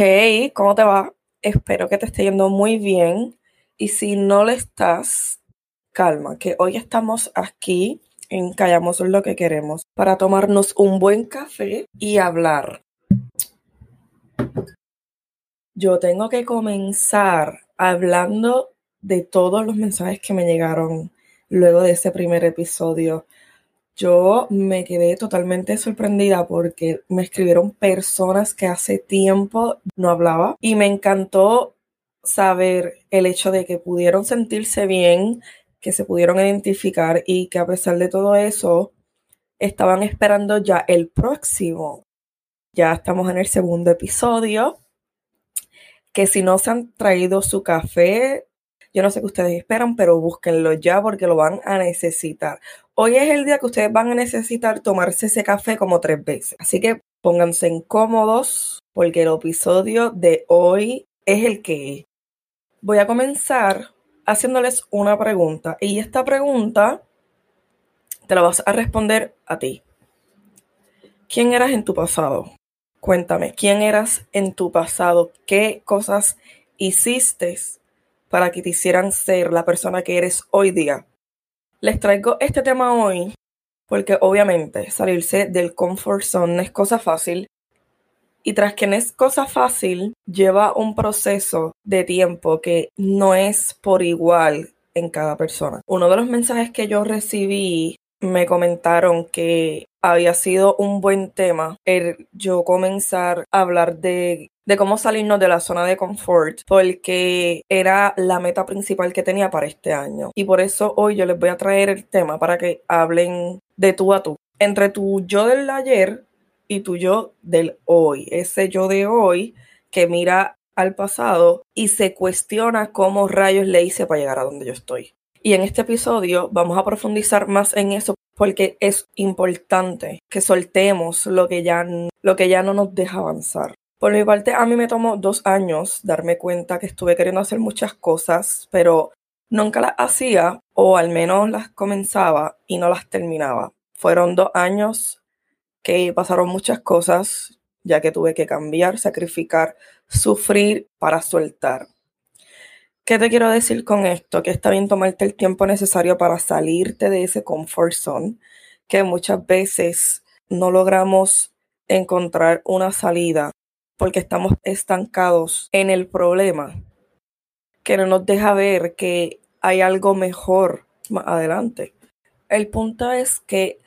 Hey, ¿cómo te va? Espero que te esté yendo muy bien. Y si no le estás, calma, que hoy estamos aquí en Callamos lo que queremos para tomarnos un buen café y hablar. Yo tengo que comenzar hablando de todos los mensajes que me llegaron luego de ese primer episodio. Yo me quedé totalmente sorprendida porque me escribieron personas que hace tiempo no hablaba y me encantó saber el hecho de que pudieron sentirse bien, que se pudieron identificar y que a pesar de todo eso estaban esperando ya el próximo. Ya estamos en el segundo episodio. Que si no se han traído su café, yo no sé qué ustedes esperan, pero búsquenlo ya porque lo van a necesitar. Hoy es el día que ustedes van a necesitar tomarse ese café como tres veces. Así que pónganse incómodos porque el episodio de hoy es el que Voy a comenzar haciéndoles una pregunta y esta pregunta te la vas a responder a ti. ¿Quién eras en tu pasado? Cuéntame, ¿quién eras en tu pasado? ¿Qué cosas hiciste para que te hicieran ser la persona que eres hoy día? Les traigo este tema hoy porque obviamente salirse del comfort zone no es cosa fácil y tras que no es cosa fácil, lleva un proceso de tiempo que no es por igual en cada persona. Uno de los mensajes que yo recibí me comentaron que había sido un buen tema el yo comenzar a hablar de, de cómo salirnos de la zona de confort porque era la meta principal que tenía para este año. Y por eso hoy yo les voy a traer el tema para que hablen de tú a tú. Entre tu yo del ayer y tu yo del hoy. Ese yo de hoy que mira al pasado y se cuestiona cómo rayos le hice para llegar a donde yo estoy. Y en este episodio vamos a profundizar más en eso porque es importante que soltemos lo que ya, lo que ya no nos deja avanzar. Por mi parte, a mí me tomó dos años darme cuenta que estuve queriendo hacer muchas cosas, pero nunca las hacía o al menos las comenzaba y no las terminaba. Fueron dos años que pasaron muchas cosas, ya que tuve que cambiar, sacrificar, sufrir para soltar. ¿Qué te quiero decir con esto? Que está bien tomarte el tiempo necesario para salirte de ese comfort zone, que muchas veces no logramos encontrar una salida porque estamos estancados en el problema, que no nos deja ver que hay algo mejor más adelante. El punto es que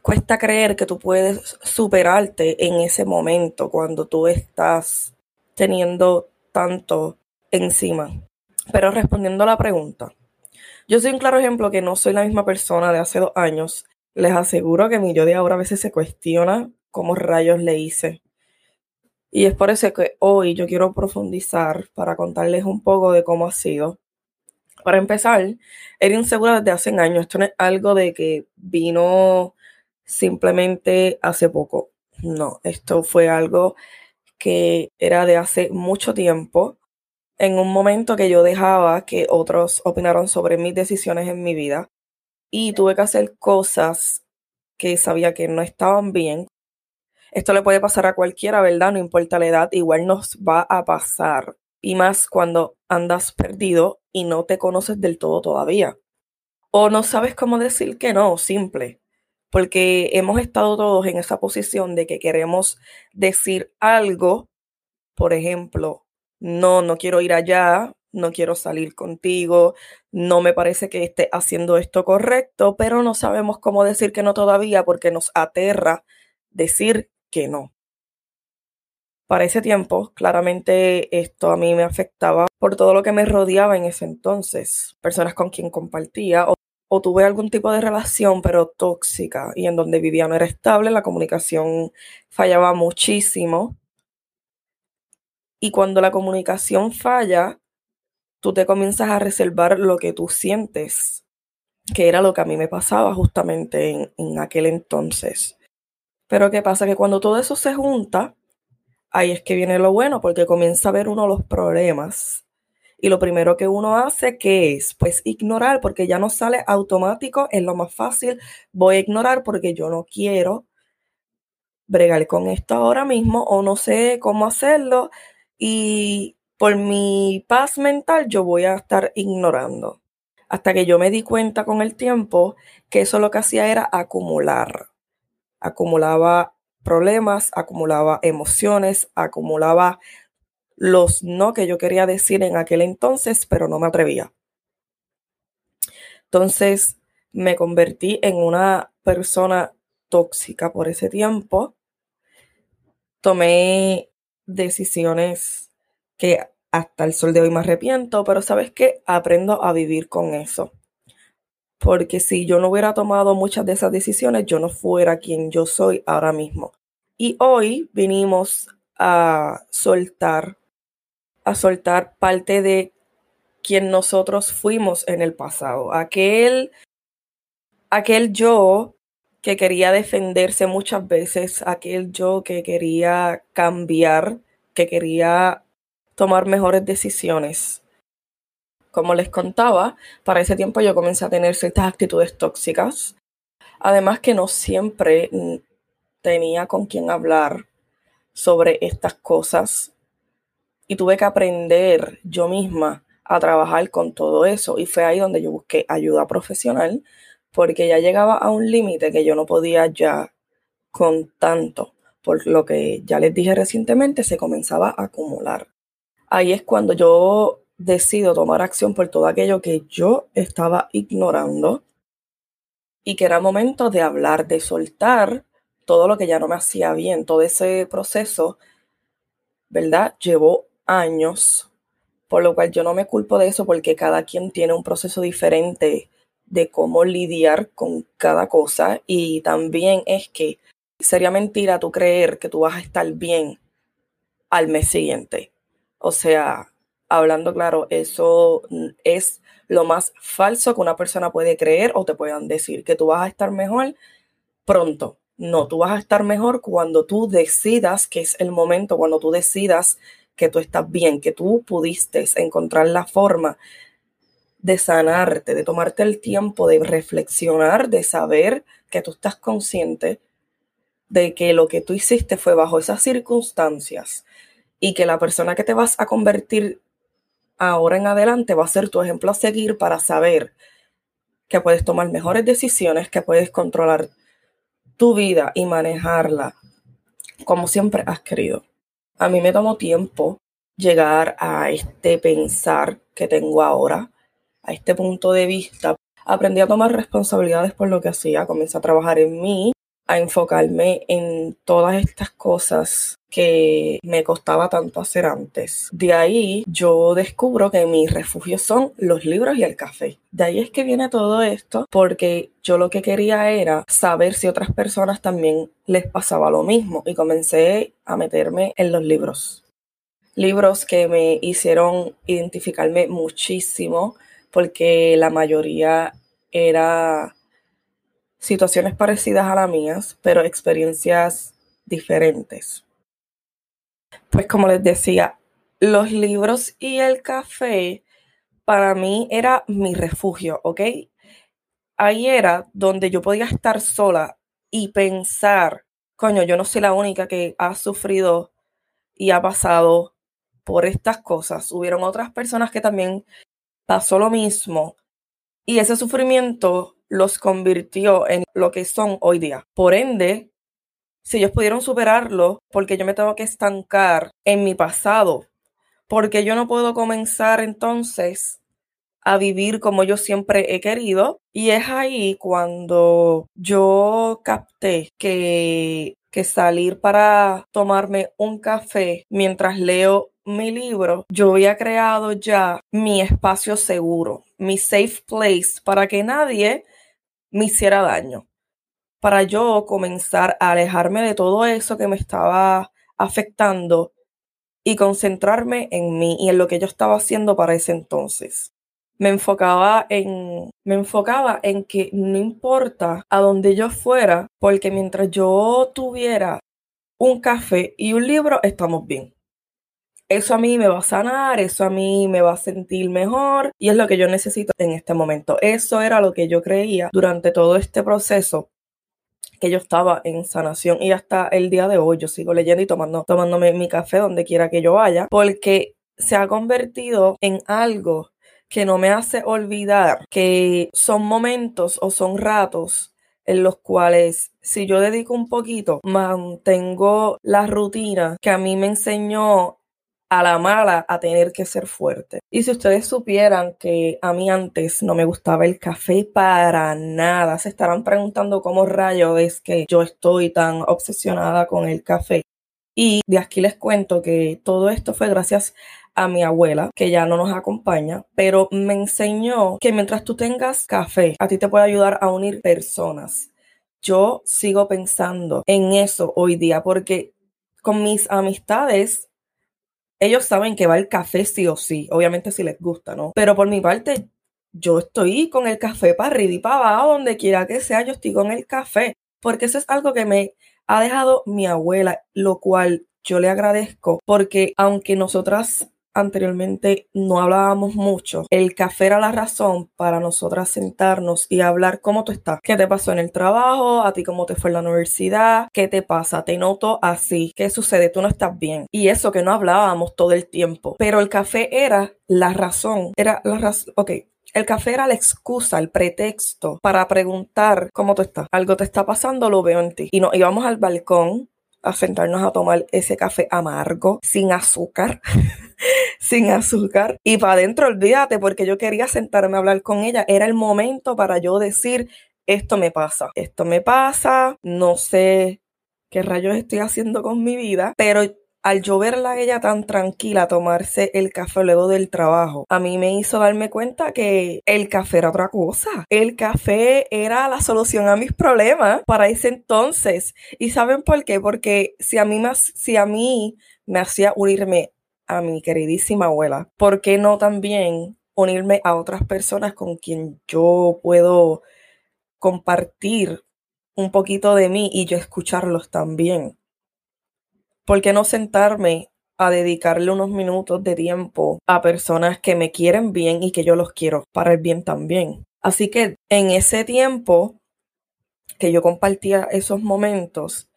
cuesta creer que tú puedes superarte en ese momento cuando tú estás teniendo tanto encima. Pero respondiendo a la pregunta, yo soy un claro ejemplo que no soy la misma persona de hace dos años. Les aseguro que mi yo de ahora a veces se cuestiona cómo rayos le hice. Y es por eso que hoy yo quiero profundizar para contarles un poco de cómo ha sido. Para empezar, era insegura desde hace años. Esto no es algo de que vino simplemente hace poco. No, esto fue algo que era de hace mucho tiempo en un momento que yo dejaba que otros opinaran sobre mis decisiones en mi vida y tuve que hacer cosas que sabía que no estaban bien. Esto le puede pasar a cualquiera, ¿verdad? No importa la edad, igual nos va a pasar. Y más cuando andas perdido y no te conoces del todo todavía. O no sabes cómo decir que no, simple. Porque hemos estado todos en esa posición de que queremos decir algo, por ejemplo, no, no quiero ir allá, no quiero salir contigo, no me parece que esté haciendo esto correcto, pero no sabemos cómo decir que no todavía porque nos aterra decir que no. Para ese tiempo, claramente esto a mí me afectaba por todo lo que me rodeaba en ese entonces, personas con quien compartía o, o tuve algún tipo de relación pero tóxica y en donde vivía no era estable, la comunicación fallaba muchísimo y cuando la comunicación falla, tú te comienzas a reservar lo que tú sientes, que era lo que a mí me pasaba justamente en, aquel entonces. Pero ¿qué pasa? Que cuando todo eso se junta, ahí es que viene lo bueno, porque comienza a ver uno los problemas. Y lo primero que uno hace, ¿qué es? Pues ignorar, porque ya no sale automático, es lo más fácil. Voy a ignorar porque yo no quiero bregar con esto ahora mismo o no sé cómo hacerlo y por mi paz mental yo voy a estar ignorando. Hasta que yo me di cuenta con el tiempo que eso lo que hacía era acumular. Acumulaba problemas, acumulaba emociones, acumulaba los no que yo quería decir en aquel entonces, pero no me atrevía. Entonces me convertí en una persona tóxica por ese tiempo. Tomé decisiones que hasta el sol de hoy me arrepiento, pero sabes qué, aprendo a vivir con eso. Porque si yo no hubiera tomado muchas de esas decisiones, yo no fuera quien yo soy ahora mismo. Y hoy vinimos a soltar, a soltar parte de quien nosotros fuimos en el pasado. Aquel, aquel yo que quería defenderse muchas veces, aquel yo que quería cambiar, que quería tomar mejores decisiones. Como les contaba, para ese tiempo yo comencé a tener ciertas actitudes tóxicas. Además que no siempre tenía con quien hablar sobre estas cosas y tuve que aprender yo misma a trabajar con todo eso y fue ahí donde yo busqué ayuda profesional porque ya llegaba a un límite que yo no podía ya con tanto, por lo que ya les dije recientemente se comenzaba a acumular ahí es cuando yo decido tomar acción por todo aquello que yo estaba ignorando y que era momento de hablar, de soltar todo lo que ya no me hacía bien. Todo ese proceso, ¿verdad? Llevó años, por lo cual yo no me culpo de eso porque cada quien tiene un proceso diferente de cómo lidiar con cada cosa y también es que sería mentira tú creer que tú vas a estar bien al mes siguiente. O sea, hablando claro, eso es lo más falso que una persona puede creer o te puedan decir, que tú vas a estar mejor pronto. No, tú vas a estar mejor cuando tú decidas que es el momento, cuando tú decidas que tú estás bien, que tú pudiste encontrar la forma de sanarte, de tomarte el tiempo de reflexionar, de saber que tú estás consciente de que lo que tú hiciste fue bajo esas circunstancias y que la persona que te vas a convertir ahora en adelante va a ser tu ejemplo a seguir para saber que puedes tomar mejores decisiones, que puedes controlar tu vida y manejarla como siempre has querido. A mí me tomó tiempo llegar a este pensar que tengo ahora, a este punto de vista. Aprendí a tomar responsabilidades por lo que hacía, comencé a trabajar en mí, a enfocarme en todas estas cosas que me costaba tanto hacer antes. De ahí yo descubro que mis refugios son los libros y el café. De ahí es que viene todo esto porque yo lo que quería era saber si otras personas también les pasaba lo mismo y comencé a meterme en los libros. Libros que me hicieron identificarme muchísimo porque la mayoría era situaciones parecidas a las mías, pero experiencias diferentes. Pues como les decía, los libros y el café para mí era mi refugio, ¿ok? Ahí era donde yo podía estar sola y pensar, coño, yo no soy la única que ha sufrido y ha pasado por estas cosas. Hubieron otras personas que también pasó lo mismo y ese sufrimiento los convirtió en lo que son hoy día. Por ende, si ellos pudieron superarlo, porque yo me tengo que estancar en mi pasado, porque yo no puedo comenzar entonces a vivir como yo siempre he querido. Y es ahí cuando yo capté que, que salir para tomarme un café mientras leo mi libro, yo había creado ya mi espacio seguro, mi safe place para que nadie me hiciera daño para yo comenzar a alejarme de todo eso que me estaba afectando y concentrarme en mí y en lo que yo estaba haciendo para ese entonces. Me enfocaba en me enfocaba en que no importa a dónde yo fuera, porque mientras yo tuviera un café y un libro, estamos bien. Eso a mí me va a sanar, eso a mí me va a sentir mejor y es lo que yo necesito en este momento. Eso era lo que yo creía durante todo este proceso que yo estaba en sanación y hasta el día de hoy yo sigo leyendo y tomando, tomándome mi café donde quiera que yo vaya, porque se ha convertido en algo que no me hace olvidar que son momentos o son ratos en los cuales si yo dedico un poquito, mantengo la rutina que a mí me enseñó a la mala a tener que ser fuerte. Y si ustedes supieran que a mí antes no me gustaba el café para nada, se estarán preguntando cómo rayo es que yo estoy tan obsesionada con el café. Y de aquí les cuento que todo esto fue gracias a mi abuela, que ya no nos acompaña, pero me enseñó que mientras tú tengas café, a ti te puede ayudar a unir personas. Yo sigo pensando en eso hoy día porque con mis amistades, ellos saben que va el café sí o sí, obviamente si les gusta, ¿no? Pero por mi parte, yo estoy con el café para arriba y para abajo, donde quiera que sea, yo estoy con el café, porque eso es algo que me ha dejado mi abuela, lo cual yo le agradezco, porque aunque nosotras anteriormente no hablábamos mucho. El café era la razón para nosotras sentarnos y hablar cómo tú estás. ¿Qué te pasó en el trabajo? ¿A ti cómo te fue en la universidad? ¿Qué te pasa? Te noto así. ¿Qué sucede? Tú no estás bien. Y eso que no hablábamos todo el tiempo. Pero el café era la razón. Era la razón. Ok, el café era la excusa, el pretexto para preguntar cómo tú estás. Algo te está pasando, lo veo en ti. Y nos íbamos al balcón a sentarnos a tomar ese café amargo, sin azúcar, sin azúcar. Y para adentro, olvídate, porque yo quería sentarme a hablar con ella. Era el momento para yo decir, esto me pasa, esto me pasa, no sé qué rayos estoy haciendo con mi vida, pero al yo verla a ella tan tranquila tomarse el café luego del trabajo, a mí me hizo darme cuenta que el café era otra cosa. El café era la solución a mis problemas para ese entonces. ¿Y saben por qué? Porque si a mí si a mí me hacía unirme a mi queridísima abuela, ¿por qué no también unirme a otras personas con quien yo puedo compartir un poquito de mí y yo escucharlos también? ¿Por qué no sentarme a dedicarle unos minutos de tiempo a personas que me quieren bien y que yo los quiero para el bien también? Así que en ese tiempo que yo compartía esos momentos,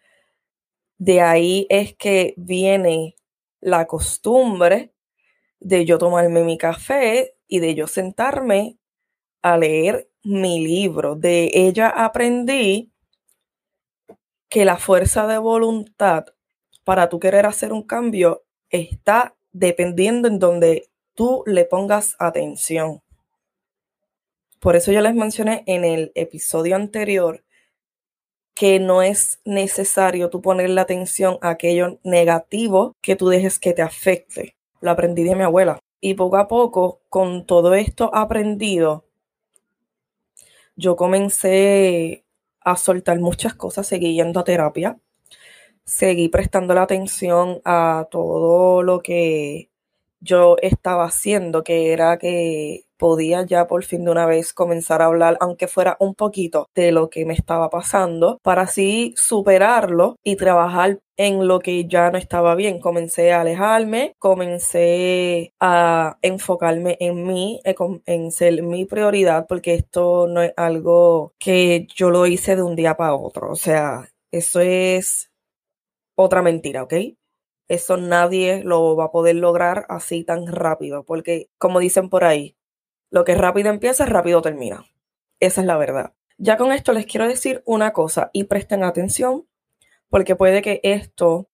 de ahí es que viene la costumbre de yo tomarme mi café y de yo sentarme a leer mi libro. De ella aprendí que la fuerza de voluntad para tú querer hacer un cambio está dependiendo en donde tú le pongas atención. Por eso yo les mencioné en el episodio anterior que no es necesario tú ponerle atención a aquello negativo que tú dejes que te afecte. Lo aprendí de mi abuela. Y poco a poco, con todo esto aprendido, yo comencé a soltar muchas cosas, seguí yendo a terapia, seguí prestando la atención a todo lo que yo estaba haciendo, que era que podía ya por fin de una vez comenzar a hablar, aunque fuera un poquito, de lo que me estaba pasando, para así superarlo y trabajar en lo que ya no estaba bien. Comencé a alejarme, comencé a enfocarme en mí, en ser mi prioridad, porque esto no es algo que yo lo hice de un día para otro. O sea, eso es otra mentira, ¿ok? Eso nadie lo va a poder lograr así tan rápido, porque como dicen por ahí, lo que rápido empieza, rápido termina. Esa es la verdad. Ya con esto les quiero decir una cosa y presten atención, porque puede que esto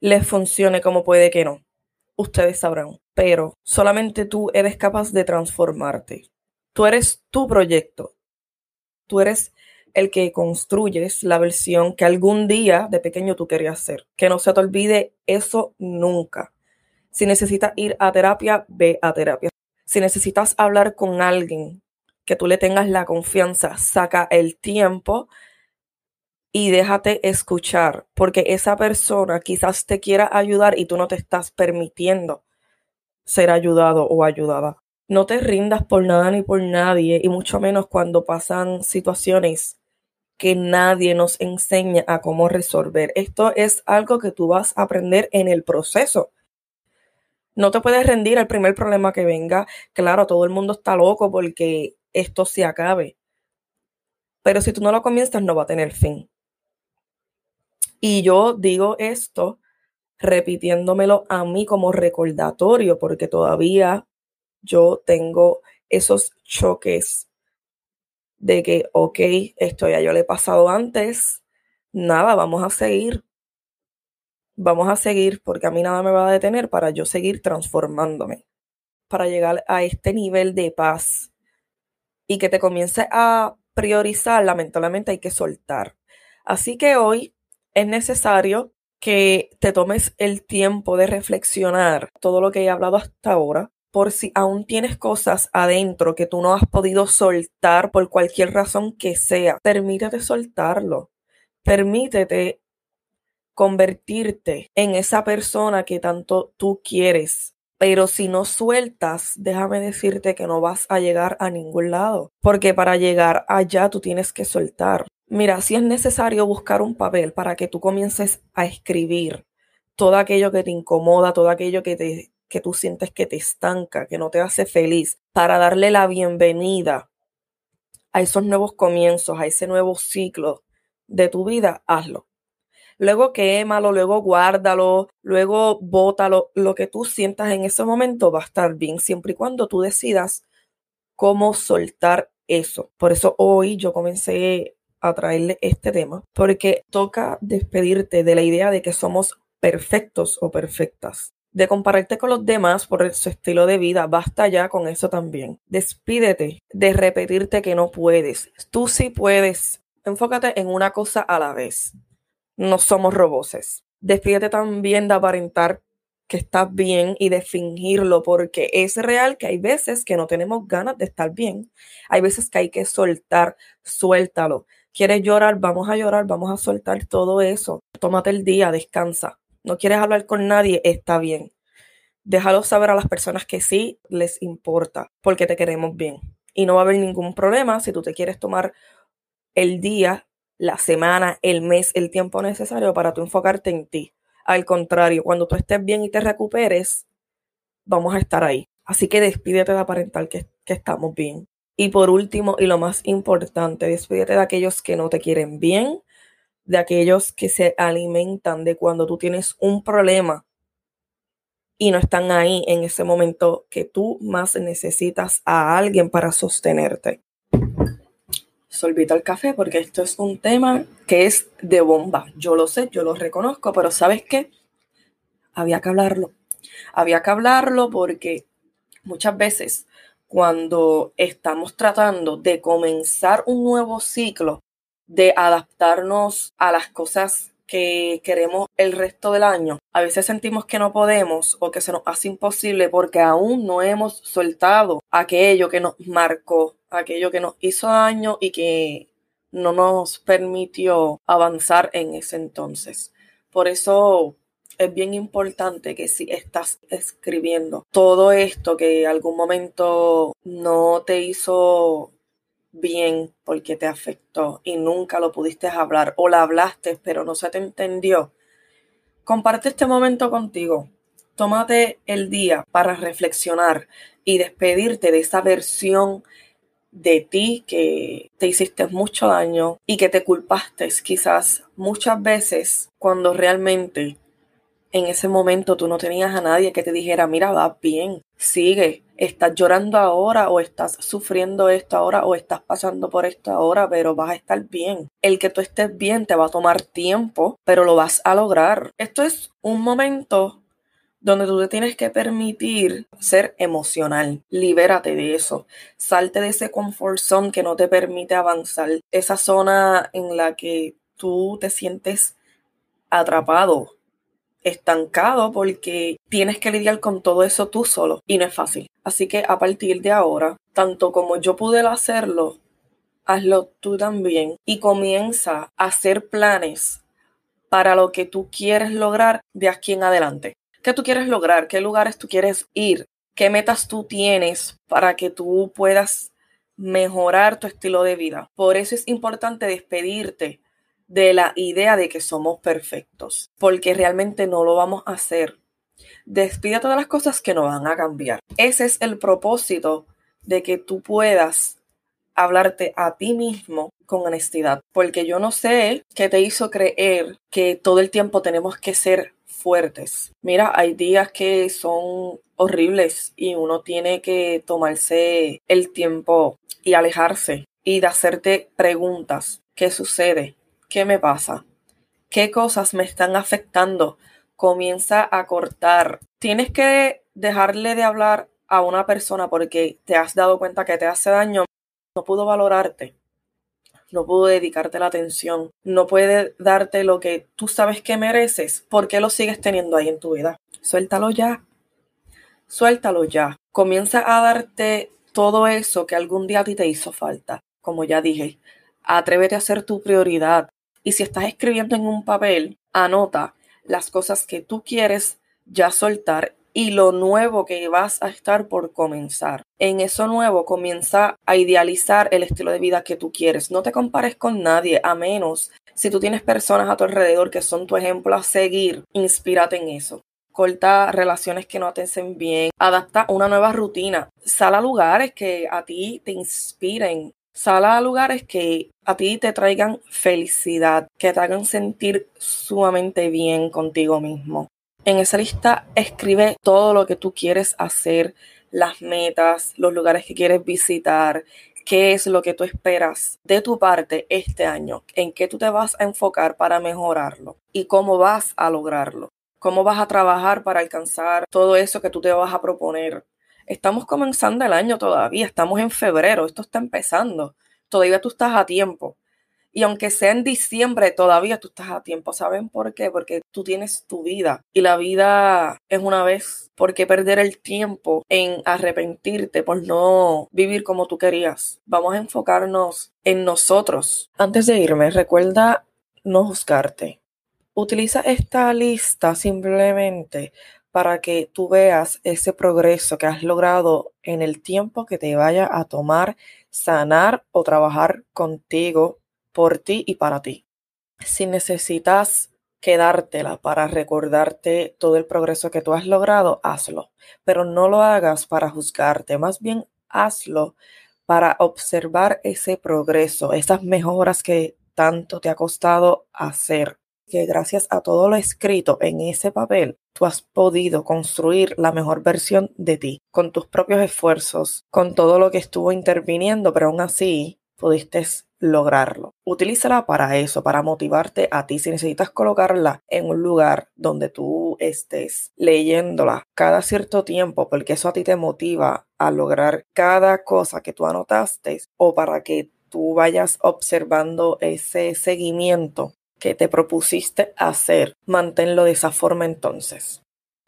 les funcione como puede que no. Ustedes sabrán, pero solamente tú eres capaz de transformarte. Tú eres tu proyecto. Tú eres el que construyes la versión que algún día de pequeño tú querías ser. Que no se te olvide eso nunca. Si necesitas ir a terapia, ve a terapia. Si necesitas hablar con alguien que tú le tengas la confianza, saca el tiempo y déjate escuchar, porque esa persona quizás te quiera ayudar y tú no te estás permitiendo ser ayudado o ayudada. No te rindas por nada ni por nadie, y mucho menos cuando pasan situaciones que nadie nos enseña a cómo resolver. Esto es algo que tú vas a aprender en el proceso. No te puedes rendir al primer problema que venga. Claro, todo el mundo está loco porque esto se acabe. pero si tú no lo comienzas no va a tener fin. Y yo digo esto repitiéndomelo a mí como recordatorio, porque todavía yo tengo esos choques de que, ok, esto ya yo le he pasado antes, nada, vamos a seguir. Vamos a seguir porque a mí nada me va a detener para yo seguir transformándome, para llegar a este nivel de paz y que te comience a priorizar, lamentablemente hay que soltar. Así que hoy es necesario que te tomes el tiempo de reflexionar todo lo que he hablado hasta ahora, por si aún tienes cosas adentro que tú no has podido soltar por cualquier razón que sea. Permítete soltarlo. Permítete convertirte en esa persona que tanto tú quieres. Pero si no sueltas, déjame decirte que no vas a llegar a ningún lado, porque para llegar allá tú tienes que soltar. Mira, si es necesario buscar un papel para que tú comiences a escribir todo aquello que te incomoda, todo aquello que, te, que tú sientes que te estanca, que no te hace feliz, para darle la bienvenida a esos nuevos comienzos, a ese nuevo ciclo de tu vida, hazlo. Luego quémalo, luego guárdalo, luego bótalo. Lo que tú sientas en ese momento va a estar bien, siempre y cuando tú decidas cómo soltar eso. Por eso hoy yo comencé a traerle este tema, porque toca despedirte de la idea de que somos perfectos o perfectas. De compararte con los demás por su estilo de vida, basta ya con eso también. Despídete de repetirte que no puedes. Tú sí puedes. Enfócate en una cosa a la vez. No somos roboses. Despídete también de aparentar que estás bien y de fingirlo, porque es real que hay veces que no tenemos ganas de estar bien. Hay veces que hay que soltar, suéltalo. ¿Quieres llorar? Vamos a llorar, vamos a soltar todo eso. Tómate el día, descansa. No quieres hablar con nadie, está bien. Déjalo saber a las personas que sí les importa, porque te queremos bien. Y no va a haber ningún problema si tú te quieres tomar el día, la semana, el mes, el tiempo necesario para tú enfocarte en ti. Al contrario, cuando tú estés bien y te recuperes, vamos a estar ahí. Así que despídete de aparentar que, que estamos bien. Y por último, y lo más importante, despídete de aquellos que no te quieren bien, de aquellos que se alimentan de cuando tú tienes un problema y no están ahí en ese momento que tú más necesitas a alguien para sostenerte. Solvita el café porque esto es un tema que es de bomba. Yo lo sé, yo lo reconozco, pero ¿sabes qué? Había que hablarlo. Había que hablarlo porque muchas veces cuando estamos tratando de comenzar un nuevo ciclo, de adaptarnos a las cosas que queremos el resto del año. A veces sentimos que no podemos o que se nos hace imposible porque aún no hemos soltado aquello que nos marcó, aquello que nos hizo daño y que no nos permitió avanzar en ese entonces. Por eso es bien importante que si estás escribiendo todo esto que algún momento no te hizo bien porque te afectó y nunca lo pudiste hablar o la hablaste pero no se te entendió, comparte este momento contigo. Tómate el día para reflexionar y despedirte de esa versión de ti que te hiciste mucho daño y que te culpaste quizás muchas veces cuando realmente en ese momento tú no tenías a nadie que te dijera, mira, va bien, sigue, estás llorando ahora o estás sufriendo esto ahora o estás pasando por esto ahora, pero vas a estar bien. El que tú estés bien te va a tomar tiempo, pero lo vas a lograr. Esto es un momento donde tú te tienes que permitir ser emocional. Libérate de eso. Salte de ese comfort zone que no te permite avanzar. Esa zona en la que tú te sientes atrapado, estancado porque tienes que lidiar con todo eso tú solo y no es fácil. Así que a partir de ahora, tanto como yo pude hacerlo, hazlo tú también y comienza a hacer planes para lo que tú quieres lograr de aquí en adelante. ¿Qué tú quieres lograr? ¿Qué lugares tú quieres ir? ¿Qué metas tú tienes para que tú puedas mejorar tu estilo de vida? Por eso es importante despedirte de la idea de que somos perfectos, porque realmente no lo vamos a hacer. Despide todas las cosas que no van a cambiar. Ese es el propósito de que tú puedas hablarte a ti mismo con honestidad, porque yo no sé qué te hizo creer que todo el tiempo tenemos que ser fuertes. Mira, hay días que son horribles y uno tiene que tomarse el tiempo y alejarse y de hacerte preguntas. ¿Qué sucede? ¿Qué me pasa? ¿Qué cosas me están afectando? Comienza a cortar. Tienes que dejarle de hablar a una persona porque te has dado cuenta que te hace daño. No pudo valorarte no pudo dedicarte la atención, no puede darte lo que tú sabes que mereces, ¿por qué lo sigues teniendo ahí en tu vida? Suéltalo ya. Suéltalo ya. Comienza a darte todo eso que algún día a ti te hizo falta. Como ya dije, atrévete a ser tu prioridad. Y si estás escribiendo en un papel, anota las cosas que tú quieres ya soltar y lo nuevo que vas a estar por comenzar. En eso nuevo comienza a idealizar el estilo de vida que tú quieres. No te compares con nadie, a menos si tú tienes personas a tu alrededor que son tu ejemplo a seguir, inspírate en eso. Corta relaciones que no te bien, adapta una nueva rutina, sal a lugares que a ti te inspiren, sal a lugares que a ti te traigan felicidad, que te hagan sentir sumamente bien contigo mismo. En esa lista escribe todo lo que tú quieres hacer, las metas, los lugares que quieres visitar, qué es lo que tú esperas de tu parte este año, en qué tú te vas a enfocar para mejorarlo y cómo vas a lograrlo, cómo vas a trabajar para alcanzar todo eso que tú te vas a proponer. Estamos comenzando el año todavía, estamos en febrero, esto está empezando, todavía tú estás a tiempo. Y aunque sea en diciembre, todavía tú estás a tiempo. ¿Saben por qué? Porque tú tienes tu vida y la vida es una vez. ¿Por qué perder el tiempo en arrepentirte por no vivir como tú querías? Vamos a enfocarnos en nosotros. Antes de irme, recuerda no juzgarte. Utiliza esta lista simplemente para que tú veas ese progreso que has logrado en el tiempo que te vaya a tomar sanar o trabajar contigo por ti y para ti. Si necesitas quedártela para recordarte todo el progreso que tú has logrado, hazlo. Pero no lo hagas para juzgarte, más bien hazlo para observar ese progreso, esas mejoras que tanto te ha costado hacer. Que gracias a todo lo escrito en ese papel, tú has podido construir la mejor versión de ti, con tus propios esfuerzos, con todo lo que estuvo interviniendo, pero aún así pudiste lograrlo. Utilízala para eso, para motivarte a ti. Si necesitas colocarla en un lugar donde tú estés leyéndola cada cierto tiempo, porque eso a ti te motiva a lograr cada cosa que tú anotaste o para que tú vayas observando ese seguimiento que te propusiste hacer, manténlo de esa forma entonces.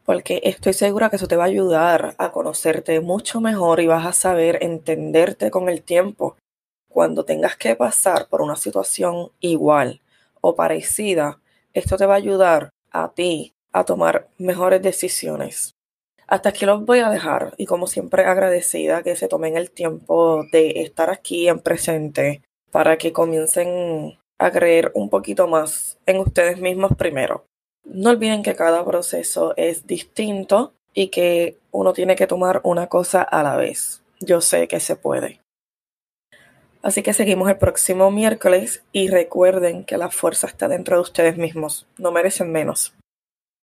Porque estoy segura que eso te va a ayudar a conocerte mucho mejor y vas a saber entenderte con el tiempo cuando tengas que pasar por una situación igual o parecida, esto te va a ayudar a ti a tomar mejores decisiones. Hasta aquí los voy a dejar y como siempre agradecida que se tomen el tiempo de estar aquí en presente para que comiencen a creer un poquito más en ustedes mismos primero. No olviden que cada proceso es distinto y que uno tiene que tomar una cosa a la vez. Yo sé que se puede. Así que seguimos el próximo miércoles y recuerden que la fuerza está dentro de ustedes mismos, no merecen menos.